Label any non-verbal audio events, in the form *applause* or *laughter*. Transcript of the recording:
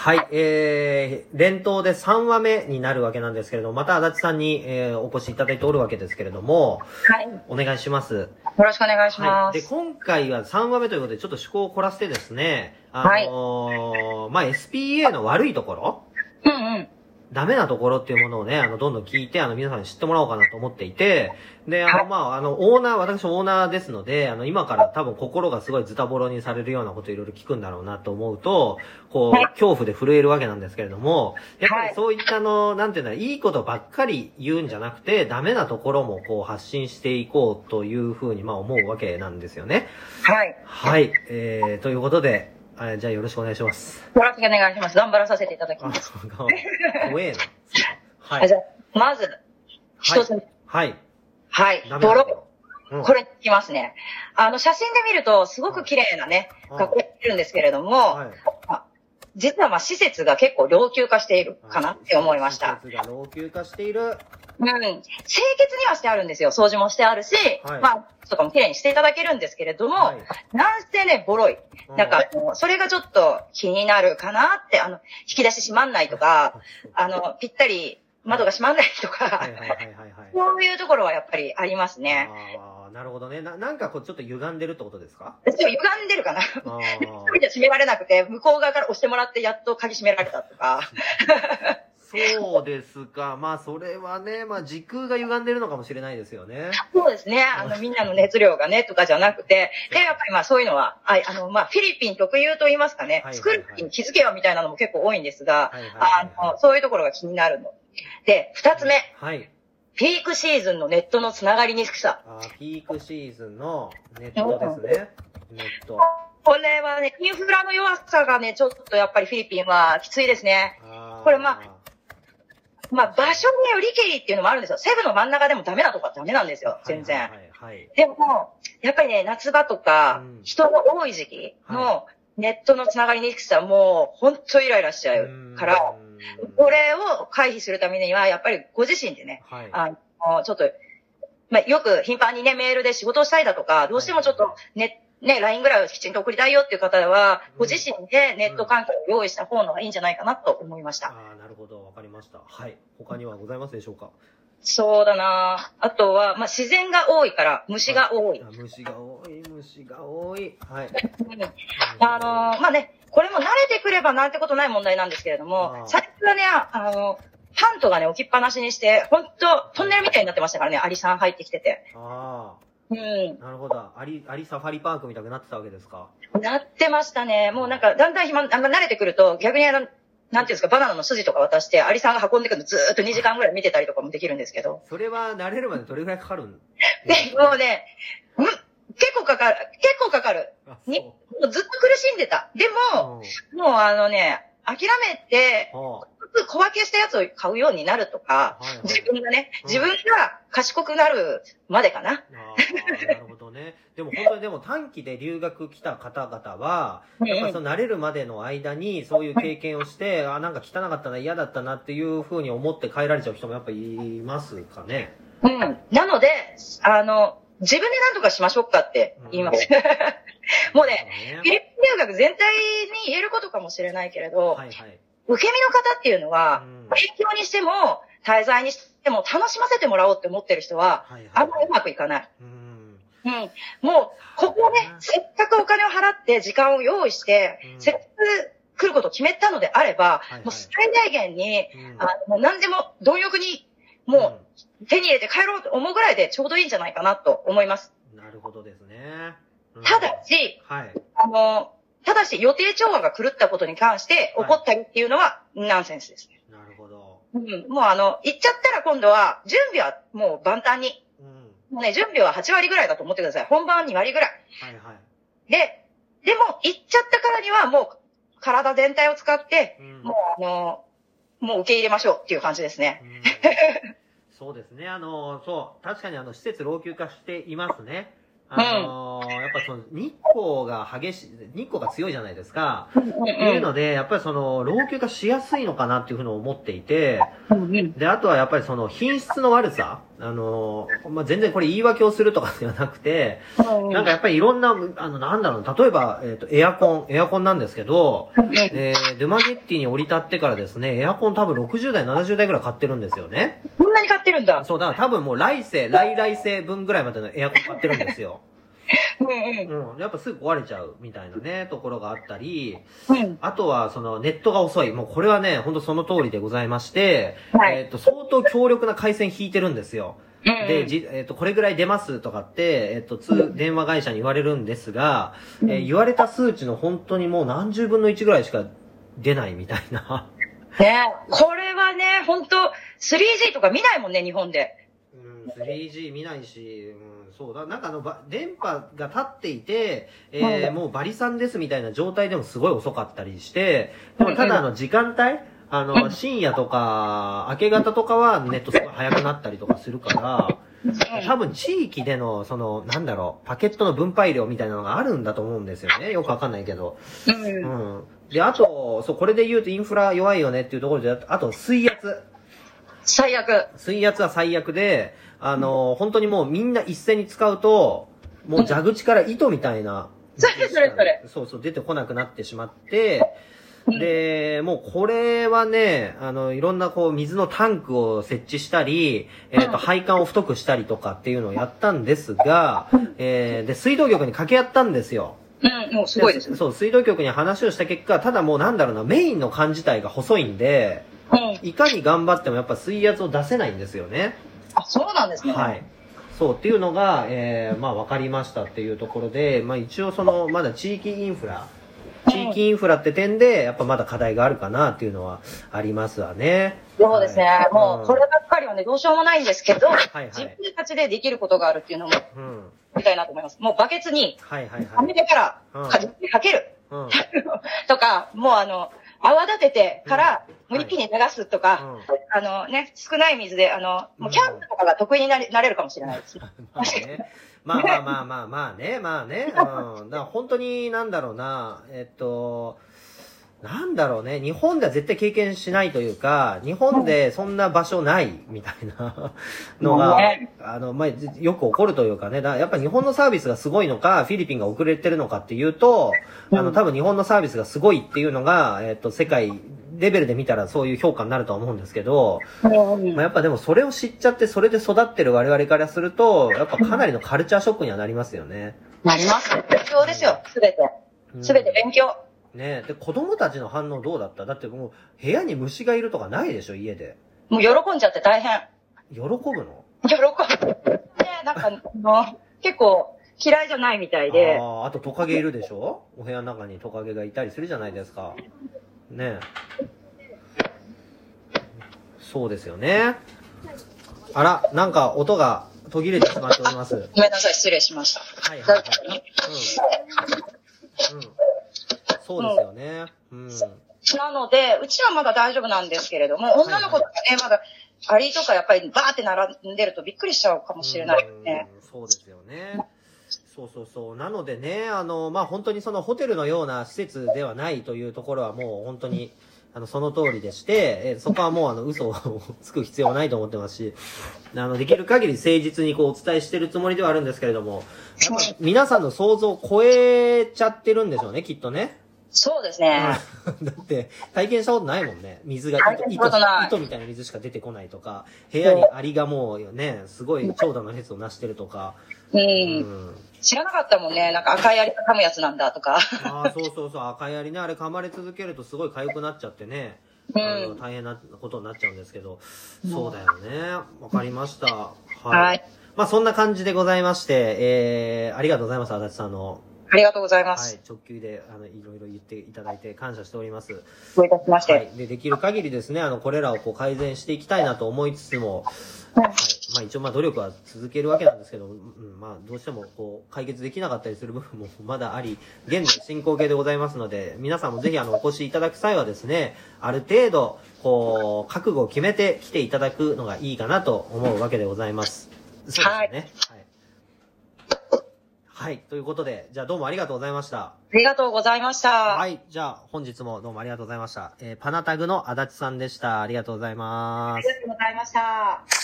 はい、えー、連投で3話目になるわけなんですけれども、また足立さんに、えー、お越しいただいておるわけですけれども、はい。よお願いします。ろしくお願いしはい。で、ます。今回は3話目ということで、ちょっと趣向を凝らしてですね、あのーまあ、SPA の悪いところうんうん。ダメなところっていうものをね、あの、どんどん聞いて、あの、皆さんに知ってもらおうかなと思っていて、で、あの、はいまあ、あの、オーナー、私もオーナーですので、あの、今から多分心がすごいズタボロにされるようなこといろいろ聞くんだろうなと思うと、こう、はい恐怖で震えるわけなんですけれども、やっぱはいりそういったあの、なんていうんだいいことばっかり言うんじゃなくて、ダメなところもこう発信していこうというふうに、まあ思うわけなんですよね。はい。はい。えー、ということで、あじゃあよろしくお願いします。よろしくお願いします。頑張らさせていただきあ、ます。怖えな。はあじい。ゃあ、まず、一つ目。はい。はい泥。ころ。うんこれいきますね。あの、写真で見ると、すごく綺麗なね、はい学校にいるんですけれども、はい。実はまあ施設が結構老朽化しているかなって思いました。施設が老朽化している。うん。清潔にはしてあるんですよ。掃除もしてあるし、はいまあ、とかも綺麗にしていただけるんですけれども、はい。なんせね、ボロい。うなんか、それがちょっと気になるかなって、あの、引き出し閉まんないとか、*laughs* あの、ぴったり窓が閉まんないとか。そういうところはやっぱりありますね。なるほどね。な、なんかこうちょっと歪んでるってことですか？ちょっと歪んでるかな。あ一人じゃ閉められなくて、向こう側から押してもらってやっと鍵閉められたとか。あ。そうですか。まあそれはね、まあ時空が歪んでるのかもしれないですよね。そうですね。あの、みんなの熱量がね、とかじゃなくて、*laughs* で、やっぱりまあそういうのは、ああの、まあフィリピン特有と言いますかね作る時に気づけよみたいなのも結構多いんですが、あの、そういうところが気になるの。で、二つ目、はい。ピークシーズンのネットのつながりにくさ。あーピークシーズンのネットですね。ネット。これはね、インフラの弱さがね、ちょっとやっぱりフィリピンはきついですね。これままあ、場所によりけりっていうのもあるんですよ。セブの真ん中でもダメなとこはダメなんですよ、全然。はいはいはい。でも、やっぱりね、夏場とかうん、人の多い時期のネットのつながりにくさ、もう、ほんとイライラしちゃうから、うんこれを回避するためには、やっぱりご自身でね、はい。あの、ちょっと、まあ、よく頻繁にね、メールで仕事をしたいだとか、どうしてもちょっとね、ね、LINE ぐらいをきちんと送りたいよっていう方はうん、ご自身でネット環境を用意した方のがいいんじゃないかなと思いました。ああ、なるほど。わかりました。はい。他にはございますでしょうか？そうだなあとは、まあ、自然が多いから、虫が多い。あ虫が多い、虫が多い。はい。うんあのーまあね、これも慣れてくればなんてことない問題なんですけれどあもあ、最初はね、あの、パントがね、置きっぱなしにして、本当トンネルみたいになってましたからね、アリさん入ってきてて。あうん。あ、なるほど。アリ、アリサファリパークみたくなってたわけですか？なってましたね。もうなんか、だんだん暇、あんま慣れてくると、逆にあの、なんていうんですか、バナナの筋とか渡して、アリさんが運んでくるのずーっと2時間ぐらい見てたりとかもできるんですけど。それは慣れるまでどれぐらいかかるん？で、*laughs* もうね、うん、結構かかる。結構かかる。あにそもうずっと苦しんでた。でう。も、うんもうあのね、諦めて、は小分けしたやつを買うようになるとか、あはいはい自分がね、うん自分が賢くなるまでかな。なるほどね。でも本当にでも短期で留学来た方々は、うんやっぱりその慣れるまでの間にそういう経験をして、あ、なんか汚かったな、嫌だったなっていうふうに思って帰られちゃう人もやっぱいますかね。うん。なので、あの、自分で何とかしましょうかって言います。*laughs* もうね、フィリピン留学全体に言えることかもしれないけれど、はいはい。受け身の方っていうのは、うん勉強にしても、滞在にしても楽しませてもらおうって思ってる人は、はいはい。あんまりうまくいかない。うん。うん。もう、ここね、せっかくお金を払って時間を用意して、うんせっかく来ることを決めたのであれば、はいはいもう最大限に、うんあの、何でも貪欲に、もう手に入れて帰ろうと思うぐらいでちょうどいいんじゃないかなと思います。うんなるほどですね。うんただし、はい。あの、ただし予定調和が狂ったことに関してはい怒ったりっていうのはナンセンスですね。なるほど。うん。もうあの、行っちゃったら今度は、準備はもう万端に。うん。もうね、準備は8割ぐらいだと思ってください。本番は2割ぐらい。はいはい。で、でも、行っちゃったからにはもう、体全体を使って、うんもうあの、もう受け入れましょうっていう感じですね。うんそうですね。あの、そう、確かにあの、施設老朽化していますね。あの、やっぱその、日光が激しい、日光が強いじゃないですか。うんっていうので、やっぱりその、老朽化しやすいのかなっていうふうに思っていて、うんうんで、あとはやっぱりその、品質の悪さあの、まあ、全然これ言い訳をするとかではなくて、なんかやっぱりいろんな、あの、なんだろう、例えば、えっ、と、エアコン、エアコンなんですけど、えー、ドゥマゲッティに降り立ってからですね、エアコン多分60代、70代ぐらい買ってるんですよね。こんなに買ってるんだ。そう、だから多分もう来世、来来世分ぐらいまでのエアコン買ってるんですよ。うん。やっぱすぐ壊れちゃうみたいなね、ところがあったり、うん。あとは、その、ネットが遅い。もうこれはね、ほんとその通りでございまして、はいえっ、と、相当強力な回線引いてるんですよ。で、じ、えっ、と、これぐらい出ますとかって、えっ、と、通、電話会社に言われるんですが、えー言われた数値の本当にもう何十分の1ぐらいしか出ないみたいな。ねこれはね、本当 3G とか見ないもんね、日本で。うん、3G 見ないし、うん、そうだ、なんかあの、ば電波が立っていて、えーうんもうバリさんですみたいな状態でもすごい遅かったりして、でもただあの、時間帯あの、うん深夜とか、明け方とかはネットすごい速くなったりとかするから、多分地域での、その、なんだろう、パケットの分配量みたいなのがあるんだと思うんですよね。よくわかんないけど。う。ん。で、あと、そう、これで言うとインフラ弱いよねっていうところで、あと水圧。最悪。水圧は最悪で、あの、本当にもうみんな一斉に使うと、もう蛇口から糸みたいな。それそれそれそうそう、出てこなくなってしまって、で、もうこれはね、あの、いろんなこう水のタンクを設置したり、えっ、うんと、配管を太くしたりとかっていうのをやったんですが、えー、で、水道局に掛け合ったんですよ。うん、もうすごいです。うん。そう、水道局に話をした結果、ただもうなんだろうな、メインの管自体が細いんで、いかに頑張ってもやっぱ水圧を出せないんですよね。あ、そうなんですね。はい。そう、っていうのが、えー、まあ分かりましたっていうところで、まあ一応その、まだ地域インフラ、地域インフラって点で、やっぱまだ課題があるかなっていうのはありますわね。そうですね。はいもう、こればっかりはね、どうしようもないんですけど、いはい自分たちでできることがあるっていうのも、うん。みたいなと思います。もうバケツに、はいはいはめてからうん、かじってかける。はい。うん。*laughs* とか、もうあの、泡立ててから、うんもう一気に流すとか、あのね、少ない水で、あの、もうキャンプとかが得意になれなれるかもしれないです。*laughs* まあね。まあまあまあまあまあね、まあね。うん。本当になんだろうな、えっと、なんだろうね、日本では絶対経験しないというか、日本でそんな場所ないみたいな *laughs* のがね、あの、まあ、よく起こるというかね、だやっぱ日本のサービスがすごいのか、フィリピンが遅れてるのかっていうと、あの、多分日本のサービスがすごいっていうのが、えっと、世界レベルで見たらそういう評価になるとは思うんですけど、まあ、やっぱでもそれを知っちゃって、それで育ってる我々からすると、やっぱかなりのカルチャーショックにはなりますよね。なります。勉強ですよ、すべて。うんすべて勉強。ねで、子供たちの反応どうだった？だってもう、部屋に虫がいるとかないでしょ、家で。もう喜んじゃって大変。喜ぶの？喜んで。ね、なんか、あの、結構嫌いじゃないみたいで。ああ、あとトカゲいるでしょ？お部屋の中にトカゲがいたりするじゃないですか。ねそうですよね。あら、なんか音が途切れてしまっております。ごめんなさい、失礼しました。はいはいはい。うん。うん。そうですよね。うん。なので、うちはまだ大丈夫なんですけれども、女の子とかね、まだ、アリとかやっぱりバーって並んでるとびっくりしちゃうかもしれないよね。うんそうですよね。そうそうそう。なのでね、あの、まあ、本当にそのホテルのような施設ではないというところはもう本当に、あの、その通りでして、えーそこはもうあの、嘘をつく必要はないと思ってますし、あの、できる限り誠実にこうお伝えしてるつもりではあるんですけれども、皆さんの想像を超えちゃってるんでしょうね、きっとね。そうですね。*laughs* だって、体験したことないもんね。水が糸、糸糸みたいな水しか出てこないとか、部屋にアリがもうね、すごい長蛇の列をなしてるとか、う。うんん。知らなかったもんね。なんか赤いアリが噛むやつなんだとか。ああ、そうそうそう、赤いアリね、あれ噛まれ続けるとすごい痒くなっちゃってね、うんあの大変なことになっちゃうんですけど、そうだよね。わかりました。はい。はいまあそんな感じでございまして、えー、ありがとうございます、足立さんの。ありがとうございまはす。い、直球で、あの、いろいろ言っていただいて感謝しております。どういたしまして。はい。で、できる限りですね、あの、これらをこう改善していきたいなと思いつつも、はい。まあ一応まあ努力は続けるわけなんですけど、うん、まあどうしてもこう解決できなかったりする部分も *laughs* まだあり、現在進行形でございますので、皆さんもぜひあのお越しいただく際はですね、ある程度、こう、覚悟を決めて来ていただくのがいいかなと思うわけでございます。そうですよね。はい。はい。ということで、じゃあどうもありがとうございました。ありがとうございました。はい。じゃあ、本日もどうもありがとうございました。えーパナタグの足立さんでした。ありがとうございますあり。がとうございました。